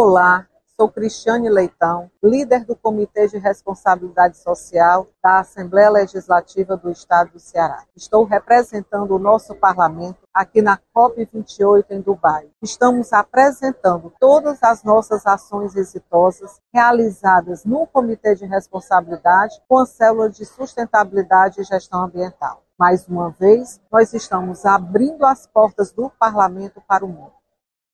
Olá, sou Cristiane Leitão, líder do Comitê de Responsabilidade Social da Assembleia Legislativa do Estado do Ceará. Estou representando o nosso parlamento aqui na COP28 em Dubai. Estamos apresentando todas as nossas ações exitosas realizadas no Comitê de Responsabilidade com a célula de sustentabilidade e gestão ambiental. Mais uma vez, nós estamos abrindo as portas do parlamento para o mundo.